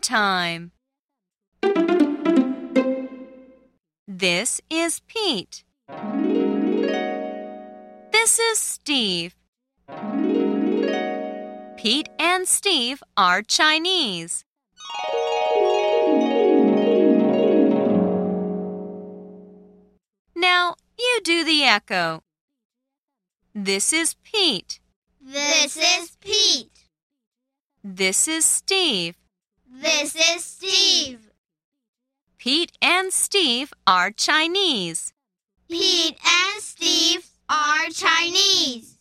time. This is Pete. This is Steve. Pete and Steve are Chinese. Now you do the echo. This is Pete. This is Pete. This is Steve. This is Steve. Pete and Steve are Chinese. Pete and Steve are Chinese.